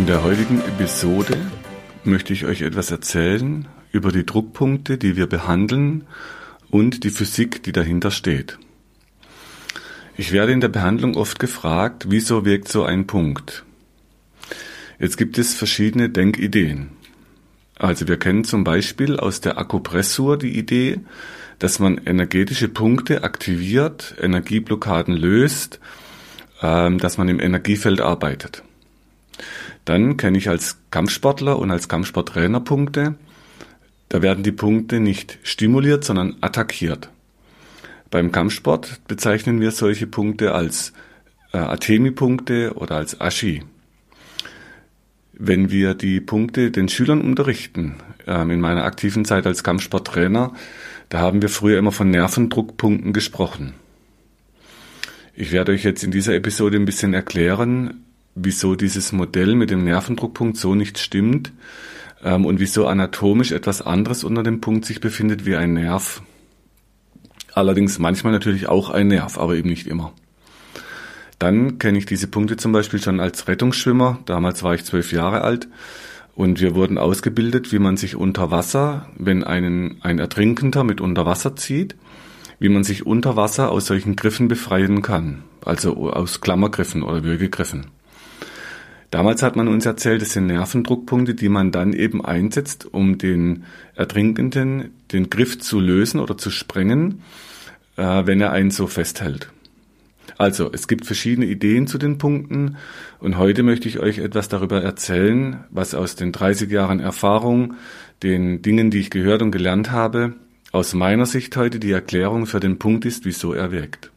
In der heutigen Episode möchte ich euch etwas erzählen über die Druckpunkte, die wir behandeln und die Physik, die dahinter steht. Ich werde in der Behandlung oft gefragt, wieso wirkt so ein Punkt? Jetzt gibt es verschiedene Denkideen. Also wir kennen zum Beispiel aus der Akupressur die Idee, dass man energetische Punkte aktiviert, Energieblockaden löst, ähm, dass man im Energiefeld arbeitet. Dann kenne ich als Kampfsportler und als Kampfsporttrainer Punkte. Da werden die Punkte nicht stimuliert, sondern attackiert. Beim Kampfsport bezeichnen wir solche Punkte als äh, Atemi-Punkte oder als Ashi. Wenn wir die Punkte den Schülern unterrichten, äh, in meiner aktiven Zeit als Kampfsporttrainer, da haben wir früher immer von Nervendruckpunkten gesprochen. Ich werde euch jetzt in dieser Episode ein bisschen erklären, wieso dieses Modell mit dem Nervendruckpunkt so nicht stimmt ähm, und wieso anatomisch etwas anderes unter dem Punkt sich befindet wie ein Nerv. Allerdings manchmal natürlich auch ein Nerv, aber eben nicht immer. Dann kenne ich diese Punkte zum Beispiel schon als Rettungsschwimmer. Damals war ich zwölf Jahre alt und wir wurden ausgebildet, wie man sich unter Wasser, wenn einen, ein Ertrinkender mit unter Wasser zieht, wie man sich unter Wasser aus solchen Griffen befreien kann. Also aus Klammergriffen oder Würgegriffen. Damals hat man uns erzählt, es sind Nervendruckpunkte, die man dann eben einsetzt, um den Ertrinkenden den Griff zu lösen oder zu sprengen, äh, wenn er einen so festhält. Also, es gibt verschiedene Ideen zu den Punkten und heute möchte ich euch etwas darüber erzählen, was aus den 30 Jahren Erfahrung, den Dingen, die ich gehört und gelernt habe, aus meiner Sicht heute die Erklärung für den Punkt ist, wieso er wirkt.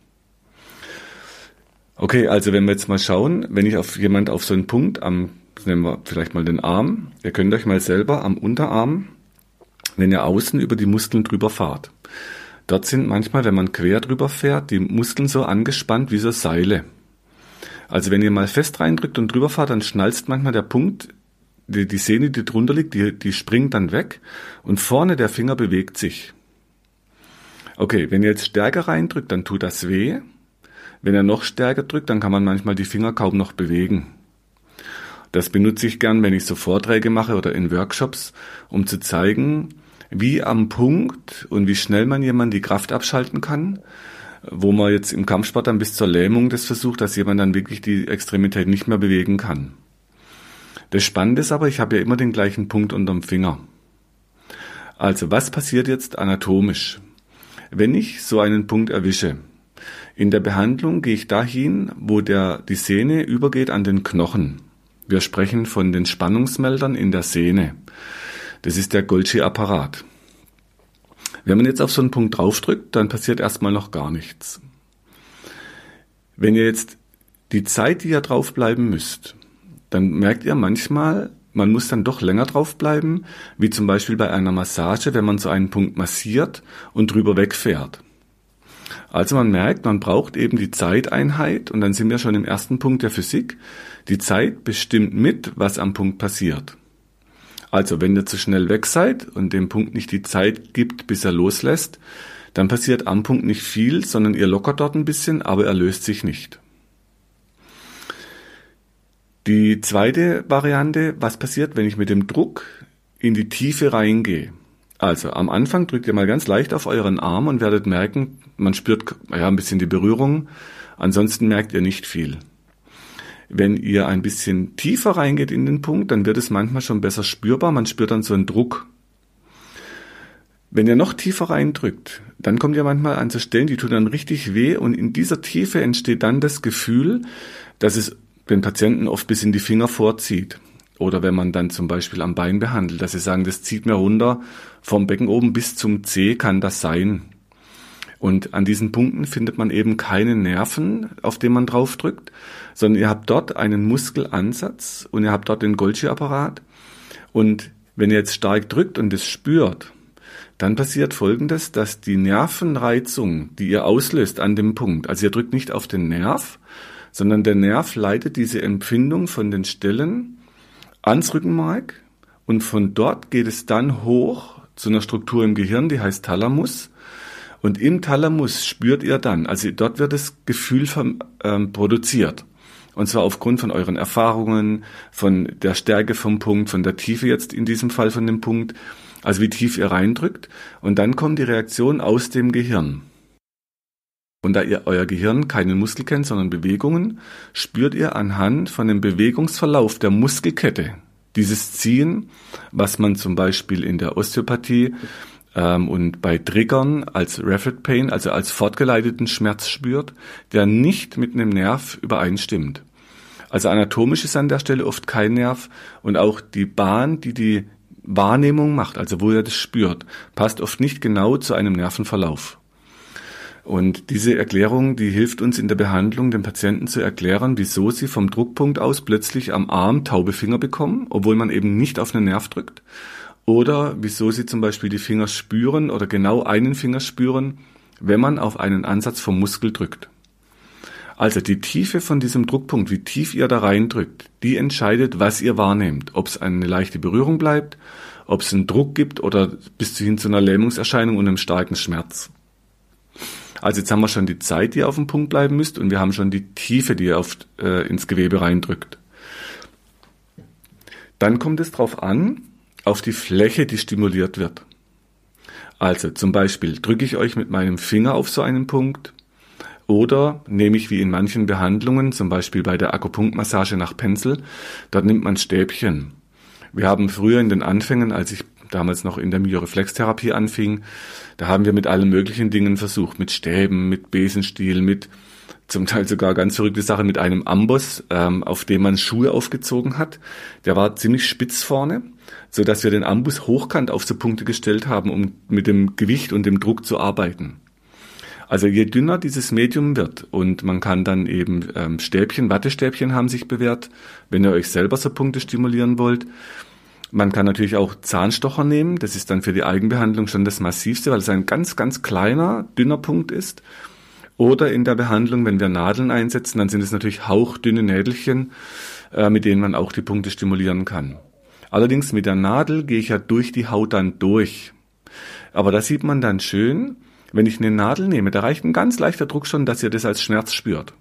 Okay, also wenn wir jetzt mal schauen, wenn ich auf jemand auf so einen Punkt am, nehmen wir vielleicht mal den Arm, ihr könnt euch mal selber am Unterarm, wenn ihr außen über die Muskeln drüber fahrt. Dort sind manchmal, wenn man quer drüber fährt, die Muskeln so angespannt wie so Seile. Also wenn ihr mal fest reindrückt und drüber fahrt, dann schnalzt manchmal der Punkt, die, die Sehne, die drunter liegt, die, die springt dann weg und vorne der Finger bewegt sich. Okay, wenn ihr jetzt stärker reindrückt, dann tut das weh. Wenn er noch stärker drückt, dann kann man manchmal die Finger kaum noch bewegen. Das benutze ich gern, wenn ich so Vorträge mache oder in Workshops, um zu zeigen, wie am Punkt und wie schnell man jemand die Kraft abschalten kann, wo man jetzt im Kampfsport dann bis zur Lähmung das versucht, dass jemand dann wirklich die Extremität nicht mehr bewegen kann. Das Spannende ist aber, ich habe ja immer den gleichen Punkt unterm Finger. Also was passiert jetzt anatomisch? Wenn ich so einen Punkt erwische, in der Behandlung gehe ich dahin, wo der, die Sehne übergeht an den Knochen. Wir sprechen von den Spannungsmeldern in der Sehne. Das ist der Golgi-Apparat. Wenn man jetzt auf so einen Punkt draufdrückt, dann passiert erstmal noch gar nichts. Wenn ihr jetzt die Zeit, die ihr draufbleiben müsst, dann merkt ihr manchmal, man muss dann doch länger draufbleiben, wie zum Beispiel bei einer Massage, wenn man so einen Punkt massiert und drüber wegfährt. Also man merkt, man braucht eben die Zeiteinheit und dann sind wir schon im ersten Punkt der Physik. Die Zeit bestimmt mit, was am Punkt passiert. Also wenn ihr zu schnell weg seid und dem Punkt nicht die Zeit gibt, bis er loslässt, dann passiert am Punkt nicht viel, sondern ihr lockert dort ein bisschen, aber er löst sich nicht. Die zweite Variante, was passiert, wenn ich mit dem Druck in die Tiefe reingehe? Also am Anfang drückt ihr mal ganz leicht auf euren Arm und werdet merken, man spürt ja ein bisschen die Berührung. Ansonsten merkt ihr nicht viel. Wenn ihr ein bisschen tiefer reingeht in den Punkt, dann wird es manchmal schon besser spürbar. Man spürt dann so einen Druck. Wenn ihr noch tiefer reindrückt, dann kommt ihr manchmal an so Stellen, die tun dann richtig weh und in dieser Tiefe entsteht dann das Gefühl, dass es den Patienten oft bis in die Finger vorzieht. Oder wenn man dann zum Beispiel am Bein behandelt, dass sie sagen, das zieht mir runter vom Becken oben bis zum C kann das sein. Und an diesen Punkten findet man eben keine Nerven, auf denen man draufdrückt, sondern ihr habt dort einen Muskelansatz und ihr habt dort den Golgi-Apparat. Und wenn ihr jetzt stark drückt und es spürt, dann passiert Folgendes, dass die Nervenreizung, die ihr auslöst an dem Punkt, also ihr drückt nicht auf den Nerv, sondern der Nerv leitet diese Empfindung von den Stellen ans Rückenmark und von dort geht es dann hoch zu einer Struktur im Gehirn, die heißt Thalamus. Und im Thalamus spürt ihr dann, also dort wird das Gefühl vom, ähm, produziert. Und zwar aufgrund von euren Erfahrungen, von der Stärke vom Punkt, von der Tiefe jetzt in diesem Fall von dem Punkt, also wie tief ihr reindrückt. Und dann kommt die Reaktion aus dem Gehirn. Und da ihr euer Gehirn keinen Muskel kennt, sondern Bewegungen, spürt ihr anhand von dem Bewegungsverlauf der Muskelkette dieses Ziehen, was man zum Beispiel in der Osteopathie ähm, und bei Triggern als Rapid Pain, also als fortgeleiteten Schmerz spürt, der nicht mit einem Nerv übereinstimmt. Also anatomisch ist an der Stelle oft kein Nerv und auch die Bahn, die die Wahrnehmung macht, also wo er das spürt, passt oft nicht genau zu einem Nervenverlauf. Und diese Erklärung, die hilft uns in der Behandlung, den Patienten zu erklären, wieso sie vom Druckpunkt aus plötzlich am Arm taube Finger bekommen, obwohl man eben nicht auf einen Nerv drückt. Oder wieso sie zum Beispiel die Finger spüren oder genau einen Finger spüren, wenn man auf einen Ansatz vom Muskel drückt. Also die Tiefe von diesem Druckpunkt, wie tief ihr da reindrückt, die entscheidet, was ihr wahrnehmt. Ob es eine leichte Berührung bleibt, ob es einen Druck gibt oder bis hin zu einer Lähmungserscheinung und einem starken Schmerz. Also jetzt haben wir schon die Zeit, die ihr auf dem Punkt bleiben müsst und wir haben schon die Tiefe, die ihr auf, äh, ins Gewebe reindrückt. Dann kommt es darauf an, auf die Fläche, die stimuliert wird. Also zum Beispiel drücke ich euch mit meinem Finger auf so einen Punkt oder nehme ich wie in manchen Behandlungen, zum Beispiel bei der Akupunktmassage nach Pencil, dort nimmt man Stäbchen. Wir haben früher in den Anfängen, als ich damals noch in der Myoreflextherapie anfing, da haben wir mit allen möglichen Dingen versucht, mit Stäben, mit Besenstiel, mit zum Teil sogar ganz verrückte Sachen mit einem Amboss, ähm, auf dem man Schuhe aufgezogen hat. Der war ziemlich spitz vorne, so dass wir den Amboss hochkant auf so Punkte gestellt haben, um mit dem Gewicht und dem Druck zu arbeiten. Also je dünner dieses Medium wird und man kann dann eben ähm, Stäbchen, Wattestäbchen haben sich bewährt, wenn ihr euch selber so Punkte stimulieren wollt. Man kann natürlich auch Zahnstocher nehmen. Das ist dann für die Eigenbehandlung schon das massivste, weil es ein ganz, ganz kleiner, dünner Punkt ist. Oder in der Behandlung, wenn wir Nadeln einsetzen, dann sind es natürlich hauchdünne Nädelchen, äh, mit denen man auch die Punkte stimulieren kann. Allerdings mit der Nadel gehe ich ja durch die Haut dann durch. Aber da sieht man dann schön, wenn ich eine Nadel nehme, da reicht ein ganz leichter Druck schon, dass ihr das als Schmerz spürt.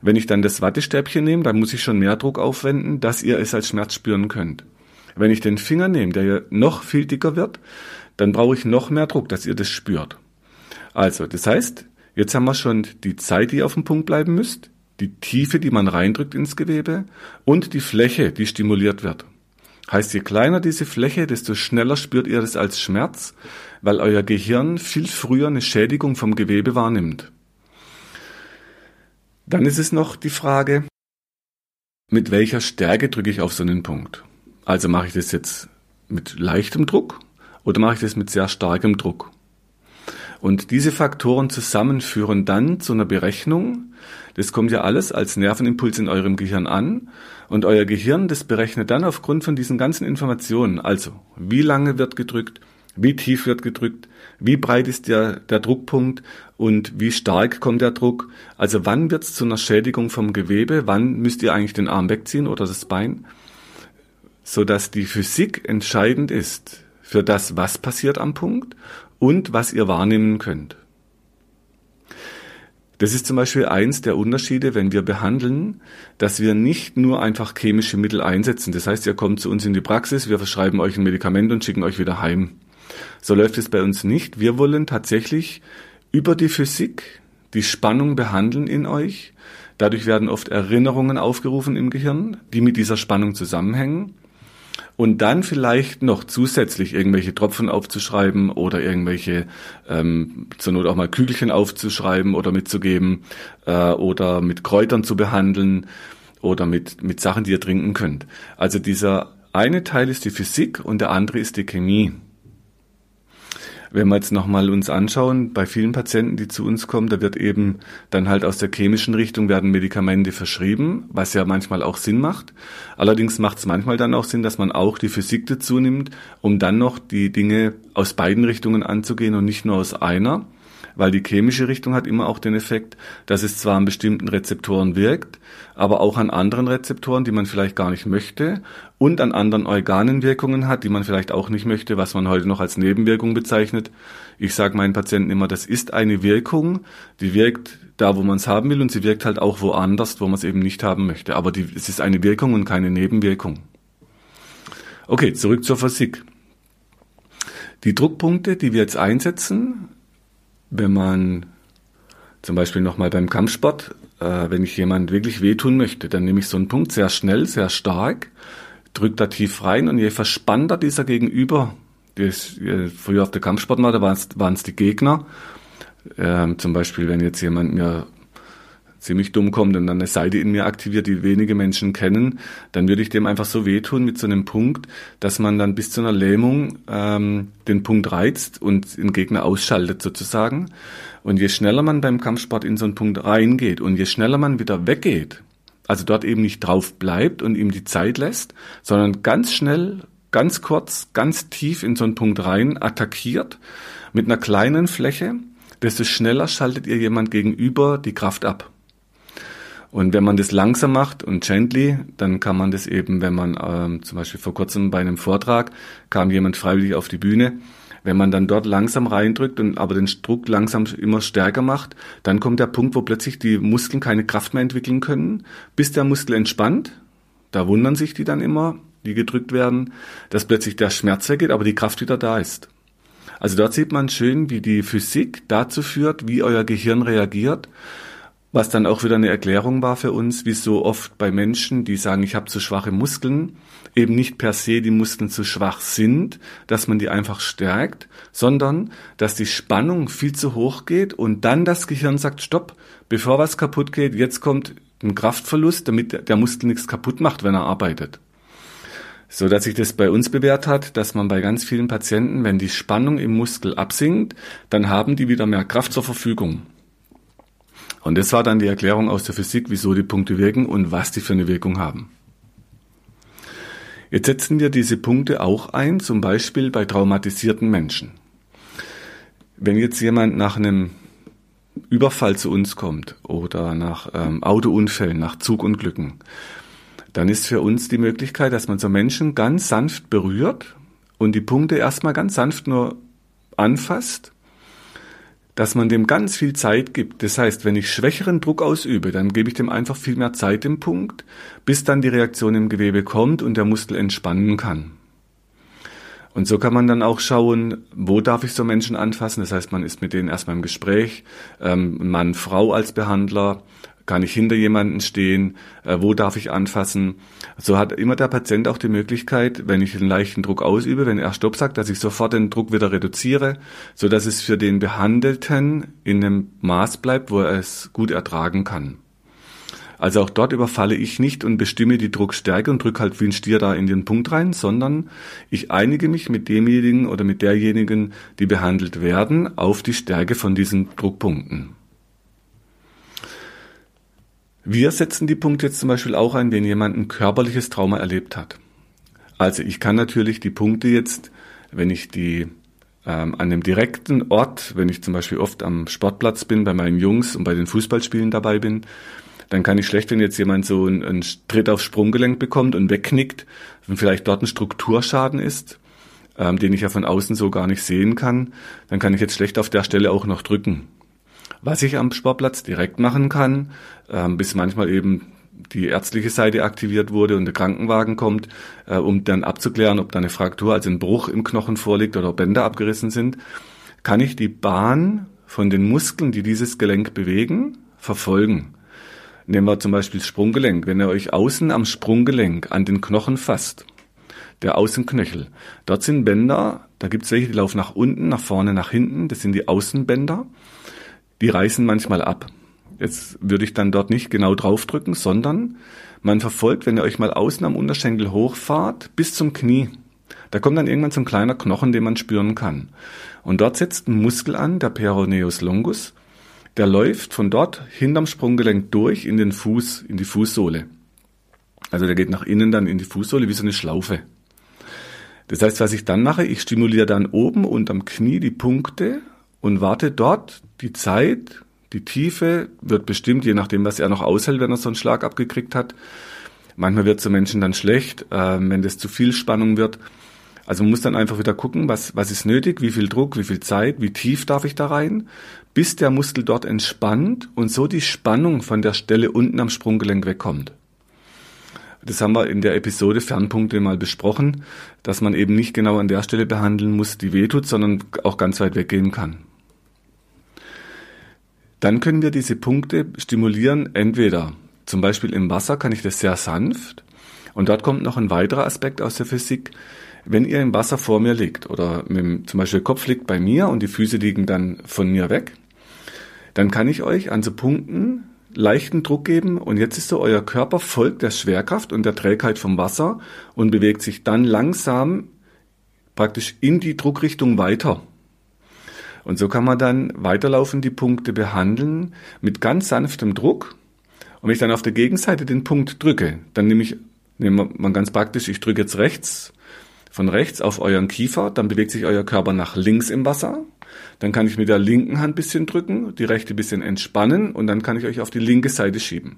Wenn ich dann das Wattestäbchen nehme, dann muss ich schon mehr Druck aufwenden, dass ihr es als Schmerz spüren könnt. Wenn ich den Finger nehme, der ja noch viel dicker wird, dann brauche ich noch mehr Druck, dass ihr das spürt. Also, das heißt, jetzt haben wir schon die Zeit, die ihr auf dem Punkt bleiben müsst, die Tiefe, die man reindrückt ins Gewebe und die Fläche, die stimuliert wird. Heißt, je kleiner diese Fläche, desto schneller spürt ihr das als Schmerz, weil euer Gehirn viel früher eine Schädigung vom Gewebe wahrnimmt. Dann ist es noch die Frage, mit welcher Stärke drücke ich auf so einen Punkt? Also mache ich das jetzt mit leichtem Druck oder mache ich das mit sehr starkem Druck? Und diese Faktoren zusammen führen dann zu einer Berechnung. Das kommt ja alles als Nervenimpuls in eurem Gehirn an. Und euer Gehirn, das berechnet dann aufgrund von diesen ganzen Informationen. Also, wie lange wird gedrückt? Wie tief wird gedrückt? Wie breit ist der, der Druckpunkt? Und wie stark kommt der Druck? Also, wann wird es zu einer Schädigung vom Gewebe? Wann müsst ihr eigentlich den Arm wegziehen oder das Bein? So dass die Physik entscheidend ist für das, was passiert am Punkt und was ihr wahrnehmen könnt. Das ist zum Beispiel eins der Unterschiede, wenn wir behandeln, dass wir nicht nur einfach chemische Mittel einsetzen. Das heißt, ihr kommt zu uns in die Praxis, wir verschreiben euch ein Medikament und schicken euch wieder heim. So läuft es bei uns nicht. Wir wollen tatsächlich über die Physik die Spannung behandeln in euch. Dadurch werden oft Erinnerungen aufgerufen im Gehirn, die mit dieser Spannung zusammenhängen und dann vielleicht noch zusätzlich irgendwelche Tropfen aufzuschreiben oder irgendwelche ähm, zur Not auch mal Kügelchen aufzuschreiben oder mitzugeben äh, oder mit Kräutern zu behandeln oder mit, mit Sachen, die ihr trinken könnt. Also dieser eine Teil ist die Physik und der andere ist die Chemie. Wenn wir jetzt nochmal uns anschauen, bei vielen Patienten, die zu uns kommen, da wird eben dann halt aus der chemischen Richtung werden Medikamente verschrieben, was ja manchmal auch Sinn macht. Allerdings macht es manchmal dann auch Sinn, dass man auch die Physik dazu nimmt, um dann noch die Dinge aus beiden Richtungen anzugehen und nicht nur aus einer weil die chemische Richtung hat immer auch den Effekt, dass es zwar an bestimmten Rezeptoren wirkt, aber auch an anderen Rezeptoren, die man vielleicht gar nicht möchte und an anderen Organen Wirkungen hat, die man vielleicht auch nicht möchte, was man heute noch als Nebenwirkung bezeichnet. Ich sage meinen Patienten immer, das ist eine Wirkung, die wirkt da, wo man es haben will und sie wirkt halt auch woanders, wo man es eben nicht haben möchte. Aber die, es ist eine Wirkung und keine Nebenwirkung. Okay, zurück zur Physik. Die Druckpunkte, die wir jetzt einsetzen, wenn man zum Beispiel nochmal beim Kampfsport, äh, wenn ich jemand wirklich wehtun möchte, dann nehme ich so einen Punkt sehr schnell, sehr stark, drücke da tief rein und je verspannter dieser Gegenüber, das, früher auf der Kampfsportmatte waren es die Gegner, ähm, zum Beispiel wenn jetzt jemand mir ziemlich dumm kommt und dann eine Seite in mir aktiviert, die wenige Menschen kennen, dann würde ich dem einfach so wehtun mit so einem Punkt, dass man dann bis zu einer Lähmung ähm, den Punkt reizt und den Gegner ausschaltet sozusagen. Und je schneller man beim Kampfsport in so einen Punkt reingeht und je schneller man wieder weggeht, also dort eben nicht drauf bleibt und ihm die Zeit lässt, sondern ganz schnell, ganz kurz, ganz tief in so einen Punkt rein attackiert mit einer kleinen Fläche, desto schneller schaltet ihr jemand gegenüber die Kraft ab. Und wenn man das langsam macht und gently, dann kann man das eben, wenn man ähm, zum Beispiel vor kurzem bei einem Vortrag kam jemand freiwillig auf die Bühne, wenn man dann dort langsam reindrückt und aber den Druck langsam immer stärker macht, dann kommt der Punkt, wo plötzlich die Muskeln keine Kraft mehr entwickeln können, bis der Muskel entspannt. Da wundern sich die dann immer, die gedrückt werden, dass plötzlich der Schmerz weggeht, aber die Kraft wieder da ist. Also dort sieht man schön, wie die Physik dazu führt, wie euer Gehirn reagiert was dann auch wieder eine Erklärung war für uns, wie so oft bei Menschen, die sagen, ich habe zu schwache Muskeln, eben nicht per se die Muskeln zu schwach sind, dass man die einfach stärkt, sondern dass die Spannung viel zu hoch geht und dann das Gehirn sagt, stopp, bevor was kaputt geht, jetzt kommt ein Kraftverlust, damit der Muskel nichts kaputt macht, wenn er arbeitet. So dass sich das bei uns bewährt hat, dass man bei ganz vielen Patienten, wenn die Spannung im Muskel absinkt, dann haben die wieder mehr Kraft zur Verfügung. Und das war dann die Erklärung aus der Physik, wieso die Punkte wirken und was die für eine Wirkung haben. Jetzt setzen wir diese Punkte auch ein, zum Beispiel bei traumatisierten Menschen. Wenn jetzt jemand nach einem Überfall zu uns kommt oder nach ähm, Autounfällen, nach Zugunglücken, dann ist für uns die Möglichkeit, dass man so Menschen ganz sanft berührt und die Punkte erstmal ganz sanft nur anfasst dass man dem ganz viel Zeit gibt. Das heißt, wenn ich schwächeren Druck ausübe, dann gebe ich dem einfach viel mehr Zeit im Punkt, bis dann die Reaktion im Gewebe kommt und der Muskel entspannen kann. Und so kann man dann auch schauen, wo darf ich so Menschen anfassen. Das heißt, man ist mit denen erstmal im Gespräch, ähm, Mann, Frau als Behandler, kann ich hinter jemanden stehen? Äh, wo darf ich anfassen? So hat immer der Patient auch die Möglichkeit, wenn ich einen leichten Druck ausübe, wenn er Stopp sagt, dass ich sofort den Druck wieder reduziere, so dass es für den Behandelten in einem Maß bleibt, wo er es gut ertragen kann. Also auch dort überfalle ich nicht und bestimme die Druckstärke und drücke halt wie ein Stier da in den Punkt rein, sondern ich einige mich mit demjenigen oder mit derjenigen, die behandelt werden, auf die Stärke von diesen Druckpunkten. Wir setzen die Punkte jetzt zum Beispiel auch ein, wenn jemand ein körperliches Trauma erlebt hat. Also ich kann natürlich die Punkte jetzt, wenn ich die ähm, an dem direkten Ort, wenn ich zum Beispiel oft am Sportplatz bin, bei meinen Jungs und bei den Fußballspielen dabei bin, dann kann ich schlecht, wenn jetzt jemand so einen, einen Tritt aufs Sprunggelenk bekommt und wegknickt, wenn vielleicht dort ein Strukturschaden ist, ähm, den ich ja von außen so gar nicht sehen kann, dann kann ich jetzt schlecht auf der Stelle auch noch drücken. Was ich am Sportplatz direkt machen kann, ähm, bis manchmal eben die ärztliche Seite aktiviert wurde und der Krankenwagen kommt, äh, um dann abzuklären, ob da eine Fraktur, also ein Bruch im Knochen vorliegt oder Bänder abgerissen sind, kann ich die Bahn von den Muskeln, die dieses Gelenk bewegen, verfolgen. Nehmen wir zum Beispiel das Sprunggelenk. Wenn ihr euch außen am Sprunggelenk an den Knochen fasst, der Außenknöchel, dort sind Bänder, da gibt es welche, die laufen nach unten, nach vorne, nach hinten, das sind die Außenbänder die reißen manchmal ab. Jetzt würde ich dann dort nicht genau draufdrücken, sondern man verfolgt, wenn ihr euch mal außen am Unterschenkel hochfahrt, bis zum Knie. Da kommt dann irgendwann so ein kleiner Knochen, den man spüren kann. Und dort setzt ein Muskel an, der Peroneus longus. Der läuft von dort hinterm Sprunggelenk durch in den Fuß, in die Fußsohle. Also der geht nach innen dann in die Fußsohle wie so eine Schlaufe. Das heißt, was ich dann mache, ich stimuliere dann oben unterm Knie die Punkte und warte dort die Zeit, die Tiefe wird bestimmt, je nachdem, was er noch aushält, wenn er so einen Schlag abgekriegt hat. Manchmal wird es so Menschen dann schlecht, äh, wenn das zu viel Spannung wird. Also man muss dann einfach wieder gucken, was, was ist nötig, wie viel Druck, wie viel Zeit, wie tief darf ich da rein, bis der Muskel dort entspannt und so die Spannung von der Stelle unten am Sprunggelenk wegkommt. Das haben wir in der Episode Fernpunkte mal besprochen, dass man eben nicht genau an der Stelle behandeln muss, die wehtut, sondern auch ganz weit weggehen kann. Dann können wir diese Punkte stimulieren, entweder zum Beispiel im Wasser kann ich das sehr sanft und dort kommt noch ein weiterer Aspekt aus der Physik. Wenn ihr im Wasser vor mir liegt oder mit, zum Beispiel Kopf liegt bei mir und die Füße liegen dann von mir weg, dann kann ich euch an so Punkten leichten Druck geben und jetzt ist so, euer Körper folgt der Schwerkraft und der Trägheit vom Wasser und bewegt sich dann langsam praktisch in die Druckrichtung weiter. Und so kann man dann weiterlaufend die Punkte behandeln mit ganz sanftem Druck. Und wenn ich dann auf der Gegenseite den Punkt drücke, dann nehme ich, nehme man ganz praktisch, ich drücke jetzt rechts, von rechts auf euren Kiefer, dann bewegt sich euer Körper nach links im Wasser dann kann ich mit der linken Hand bisschen drücken, die rechte bisschen entspannen und dann kann ich euch auf die linke Seite schieben.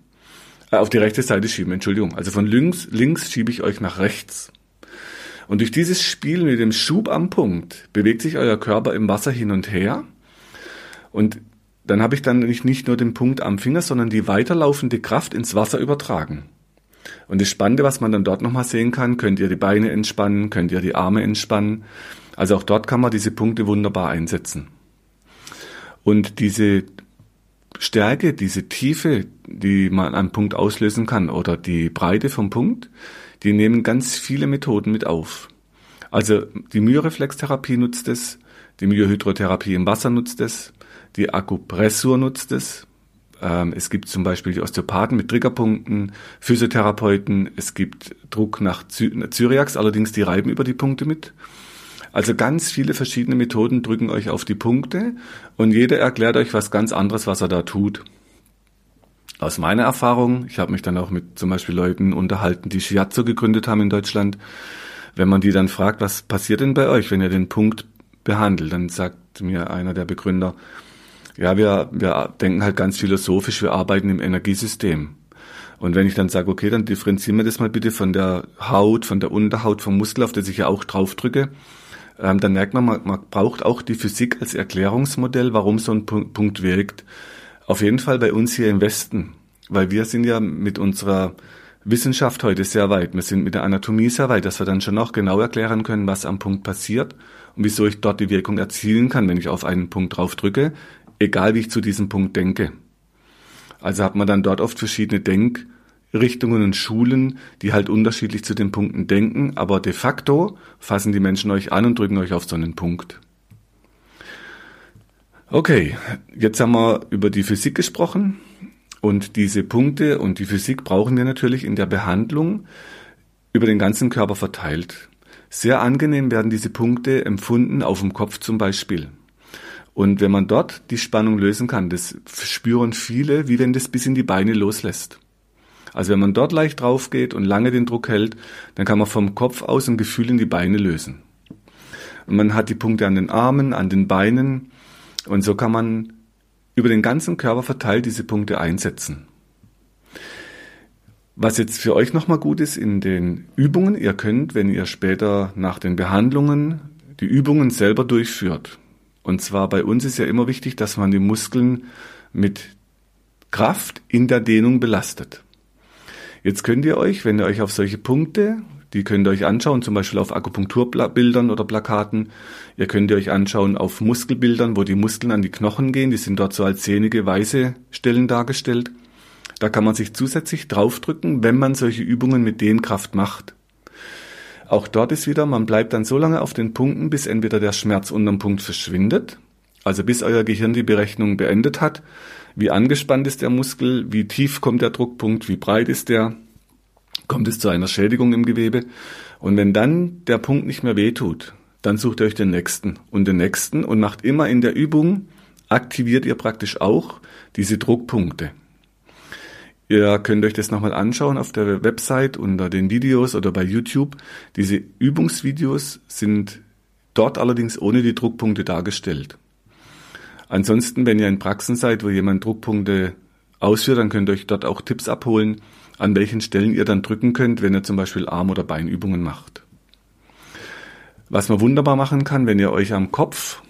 Äh, auf die rechte Seite schieben, Entschuldigung. Also von links, links schiebe ich euch nach rechts. Und durch dieses Spiel mit dem Schub am Punkt bewegt sich euer Körper im Wasser hin und her. Und dann habe ich dann nicht, nur den Punkt am Finger, sondern die weiterlaufende Kraft ins Wasser übertragen. Und das Spannende, was man dann dort nochmal sehen kann, könnt ihr die Beine entspannen, könnt ihr die Arme entspannen. Also auch dort kann man diese Punkte wunderbar einsetzen. Und diese Stärke, diese Tiefe, die man am Punkt auslösen kann oder die Breite vom Punkt, die nehmen ganz viele Methoden mit auf. Also die Myoreflextherapie nutzt es, die Myohydrotherapie im Wasser nutzt es, die Akupressur nutzt es. Ähm, es gibt zum Beispiel die Osteopathen mit Triggerpunkten, Physiotherapeuten, es gibt Druck nach Zyriax, allerdings die reiben über die Punkte mit. Also ganz viele verschiedene Methoden drücken euch auf die Punkte und jeder erklärt euch was ganz anderes, was er da tut. Aus meiner Erfahrung, ich habe mich dann auch mit zum Beispiel Leuten unterhalten, die Shiatsu gegründet haben in Deutschland. Wenn man die dann fragt, was passiert denn bei euch, wenn ihr den Punkt behandelt, dann sagt mir einer der Begründer, ja, wir, wir denken halt ganz philosophisch, wir arbeiten im Energiesystem. Und wenn ich dann sage, okay, dann differenzieren wir das mal bitte von der Haut, von der Unterhaut, vom Muskel, auf das ich ja auch drauf drücke, ähm, dann merkt man, man, man braucht auch die Physik als Erklärungsmodell, warum so ein Punkt, Punkt wirkt. Auf jeden Fall bei uns hier im Westen, weil wir sind ja mit unserer Wissenschaft heute sehr weit. Wir sind mit der Anatomie sehr weit, dass wir dann schon auch genau erklären können, was am Punkt passiert und wieso ich dort die Wirkung erzielen kann, wenn ich auf einen Punkt drauf drücke, egal wie ich zu diesem Punkt denke. Also hat man dann dort oft verschiedene Denk- Richtungen und Schulen, die halt unterschiedlich zu den Punkten denken, aber de facto fassen die Menschen euch an und drücken euch auf so einen Punkt. Okay, jetzt haben wir über die Physik gesprochen und diese Punkte und die Physik brauchen wir natürlich in der Behandlung über den ganzen Körper verteilt. Sehr angenehm werden diese Punkte empfunden auf dem Kopf zum Beispiel. Und wenn man dort die Spannung lösen kann, das spüren viele, wie wenn das bis in die Beine loslässt. Also wenn man dort leicht drauf geht und lange den Druck hält, dann kann man vom Kopf aus ein Gefühl in die Beine lösen. Man hat die Punkte an den Armen, an den Beinen und so kann man über den ganzen Körper verteilt diese Punkte einsetzen. Was jetzt für euch nochmal gut ist in den Übungen, ihr könnt, wenn ihr später nach den Behandlungen die Übungen selber durchführt. Und zwar bei uns ist ja immer wichtig, dass man die Muskeln mit Kraft in der Dehnung belastet. Jetzt könnt ihr euch, wenn ihr euch auf solche Punkte, die könnt ihr euch anschauen, zum Beispiel auf Akupunkturbildern oder Plakaten. Ihr könnt ihr euch anschauen auf Muskelbildern, wo die Muskeln an die Knochen gehen. Die sind dort so als sehnige, weiße Stellen dargestellt. Da kann man sich zusätzlich draufdrücken, wenn man solche Übungen mit Dehnkraft macht. Auch dort ist wieder, man bleibt dann so lange auf den Punkten, bis entweder der Schmerz unterm Punkt verschwindet, also bis euer Gehirn die Berechnung beendet hat, wie angespannt ist der Muskel, wie tief kommt der Druckpunkt, wie breit ist der, kommt es zu einer Schädigung im Gewebe. Und wenn dann der Punkt nicht mehr wehtut, dann sucht ihr euch den nächsten und den nächsten und macht immer in der Übung, aktiviert ihr praktisch auch diese Druckpunkte. Ihr könnt euch das nochmal anschauen auf der Website unter den Videos oder bei YouTube. Diese Übungsvideos sind dort allerdings ohne die Druckpunkte dargestellt. Ansonsten, wenn ihr in Praxen seid, wo jemand Druckpunkte ausführt, dann könnt ihr euch dort auch Tipps abholen, an welchen Stellen ihr dann drücken könnt, wenn ihr zum Beispiel Arm- oder Beinübungen macht. Was man wunderbar machen kann, wenn ihr euch am Kopf,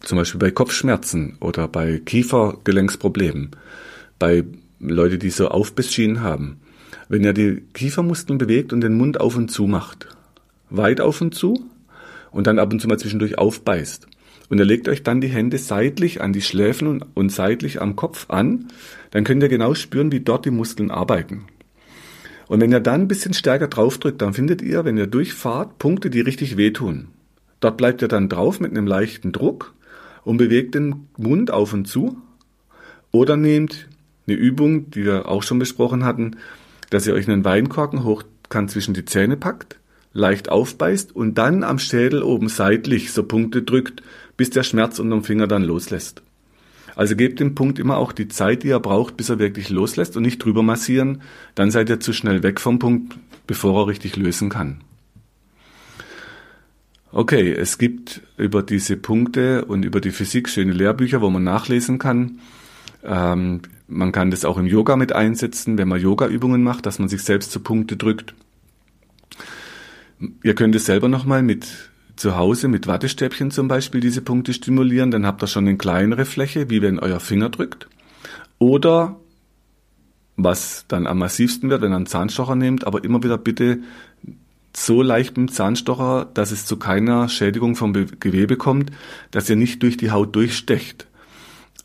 zum Beispiel bei Kopfschmerzen oder bei Kiefergelenksproblemen, bei Leute, die so Aufbissschienen haben, wenn ihr die Kiefermuskeln bewegt und den Mund auf und zu macht, weit auf und zu und dann ab und zu mal zwischendurch aufbeißt. Und ihr legt euch dann die Hände seitlich an die Schläfen und, und seitlich am Kopf an, dann könnt ihr genau spüren, wie dort die Muskeln arbeiten. Und wenn ihr dann ein bisschen stärker draufdrückt, dann findet ihr, wenn ihr durchfahrt, Punkte, die richtig wehtun. Dort bleibt ihr dann drauf mit einem leichten Druck und bewegt den Mund auf und zu. Oder nehmt eine Übung, die wir auch schon besprochen hatten, dass ihr euch einen Weinkorken hochkant zwischen die Zähne packt, leicht aufbeißt und dann am Schädel oben seitlich so Punkte drückt, bis der Schmerz unterm Finger dann loslässt. Also gebt dem Punkt immer auch die Zeit, die er braucht, bis er wirklich loslässt und nicht drüber massieren. Dann seid ihr zu schnell weg vom Punkt, bevor er richtig lösen kann. Okay, es gibt über diese Punkte und über die Physik schöne Lehrbücher, wo man nachlesen kann. Ähm, man kann das auch im Yoga mit einsetzen, wenn man Yoga-Übungen macht, dass man sich selbst zu Punkte drückt. Ihr könnt es selber nochmal mit zu Hause mit Wattestäbchen zum Beispiel diese Punkte stimulieren, dann habt ihr schon eine kleinere Fläche, wie wenn euer Finger drückt. Oder was dann am massivsten wird, wenn ihr einen Zahnstocher nehmt, aber immer wieder bitte so leicht mit dem Zahnstocher, dass es zu keiner Schädigung vom Gewebe kommt, dass ihr nicht durch die Haut durchstecht.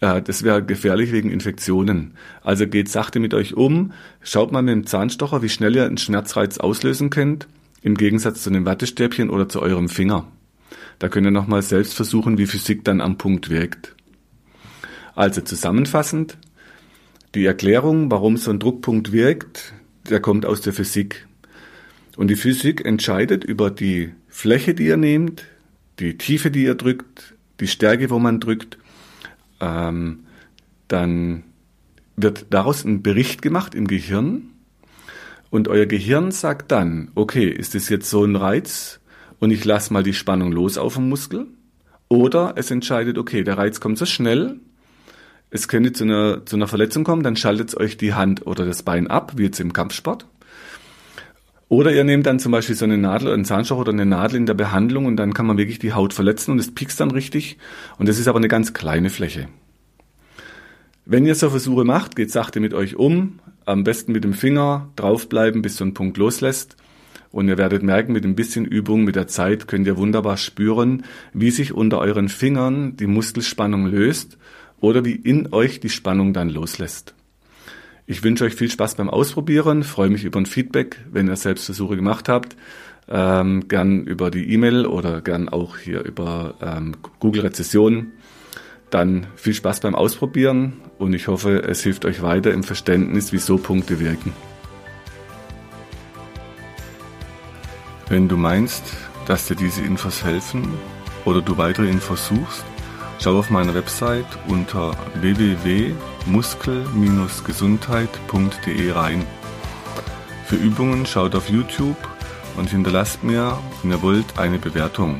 Äh, das wäre gefährlich wegen Infektionen. Also geht sachte mit euch um, schaut mal mit dem Zahnstocher, wie schnell ihr einen Schmerzreiz auslösen könnt im Gegensatz zu einem Wattestäbchen oder zu eurem Finger. Da könnt ihr nochmal selbst versuchen, wie Physik dann am Punkt wirkt. Also zusammenfassend, die Erklärung, warum so ein Druckpunkt wirkt, der kommt aus der Physik. Und die Physik entscheidet über die Fläche, die ihr nehmt, die Tiefe, die ihr drückt, die Stärke, wo man drückt. Ähm, dann wird daraus ein Bericht gemacht im Gehirn und euer Gehirn sagt dann, okay, ist es jetzt so ein Reiz und ich lasse mal die Spannung los auf dem Muskel? Oder es entscheidet, okay, der Reiz kommt so schnell, es könnte zu einer, zu einer Verletzung kommen, dann schaltet euch die Hand oder das Bein ab, wie jetzt im Kampfsport. Oder ihr nehmt dann zum Beispiel so eine Nadel, einen Zahnstocher oder eine Nadel in der Behandlung und dann kann man wirklich die Haut verletzen und es piekst dann richtig. Und das ist aber eine ganz kleine Fläche. Wenn ihr so Versuche macht, geht sachte mit euch um, am besten mit dem Finger draufbleiben, bis so ein Punkt loslässt. Und ihr werdet merken, mit ein bisschen Übung, mit der Zeit könnt ihr wunderbar spüren, wie sich unter euren Fingern die Muskelspannung löst oder wie in euch die Spannung dann loslässt. Ich wünsche euch viel Spaß beim Ausprobieren, freue mich über ein Feedback, wenn ihr Selbstversuche gemacht habt. Ähm, gern über die E-Mail oder gern auch hier über ähm, Google Rezession. Dann viel Spaß beim Ausprobieren und ich hoffe, es hilft euch weiter im Verständnis, wieso Punkte wirken. Wenn du meinst, dass dir diese Infos helfen oder du weitere Infos suchst, schau auf meiner Website unter www.muskel-gesundheit.de rein. Für Übungen schaut auf YouTube und hinterlasst mir, wenn ihr wollt, eine Bewertung.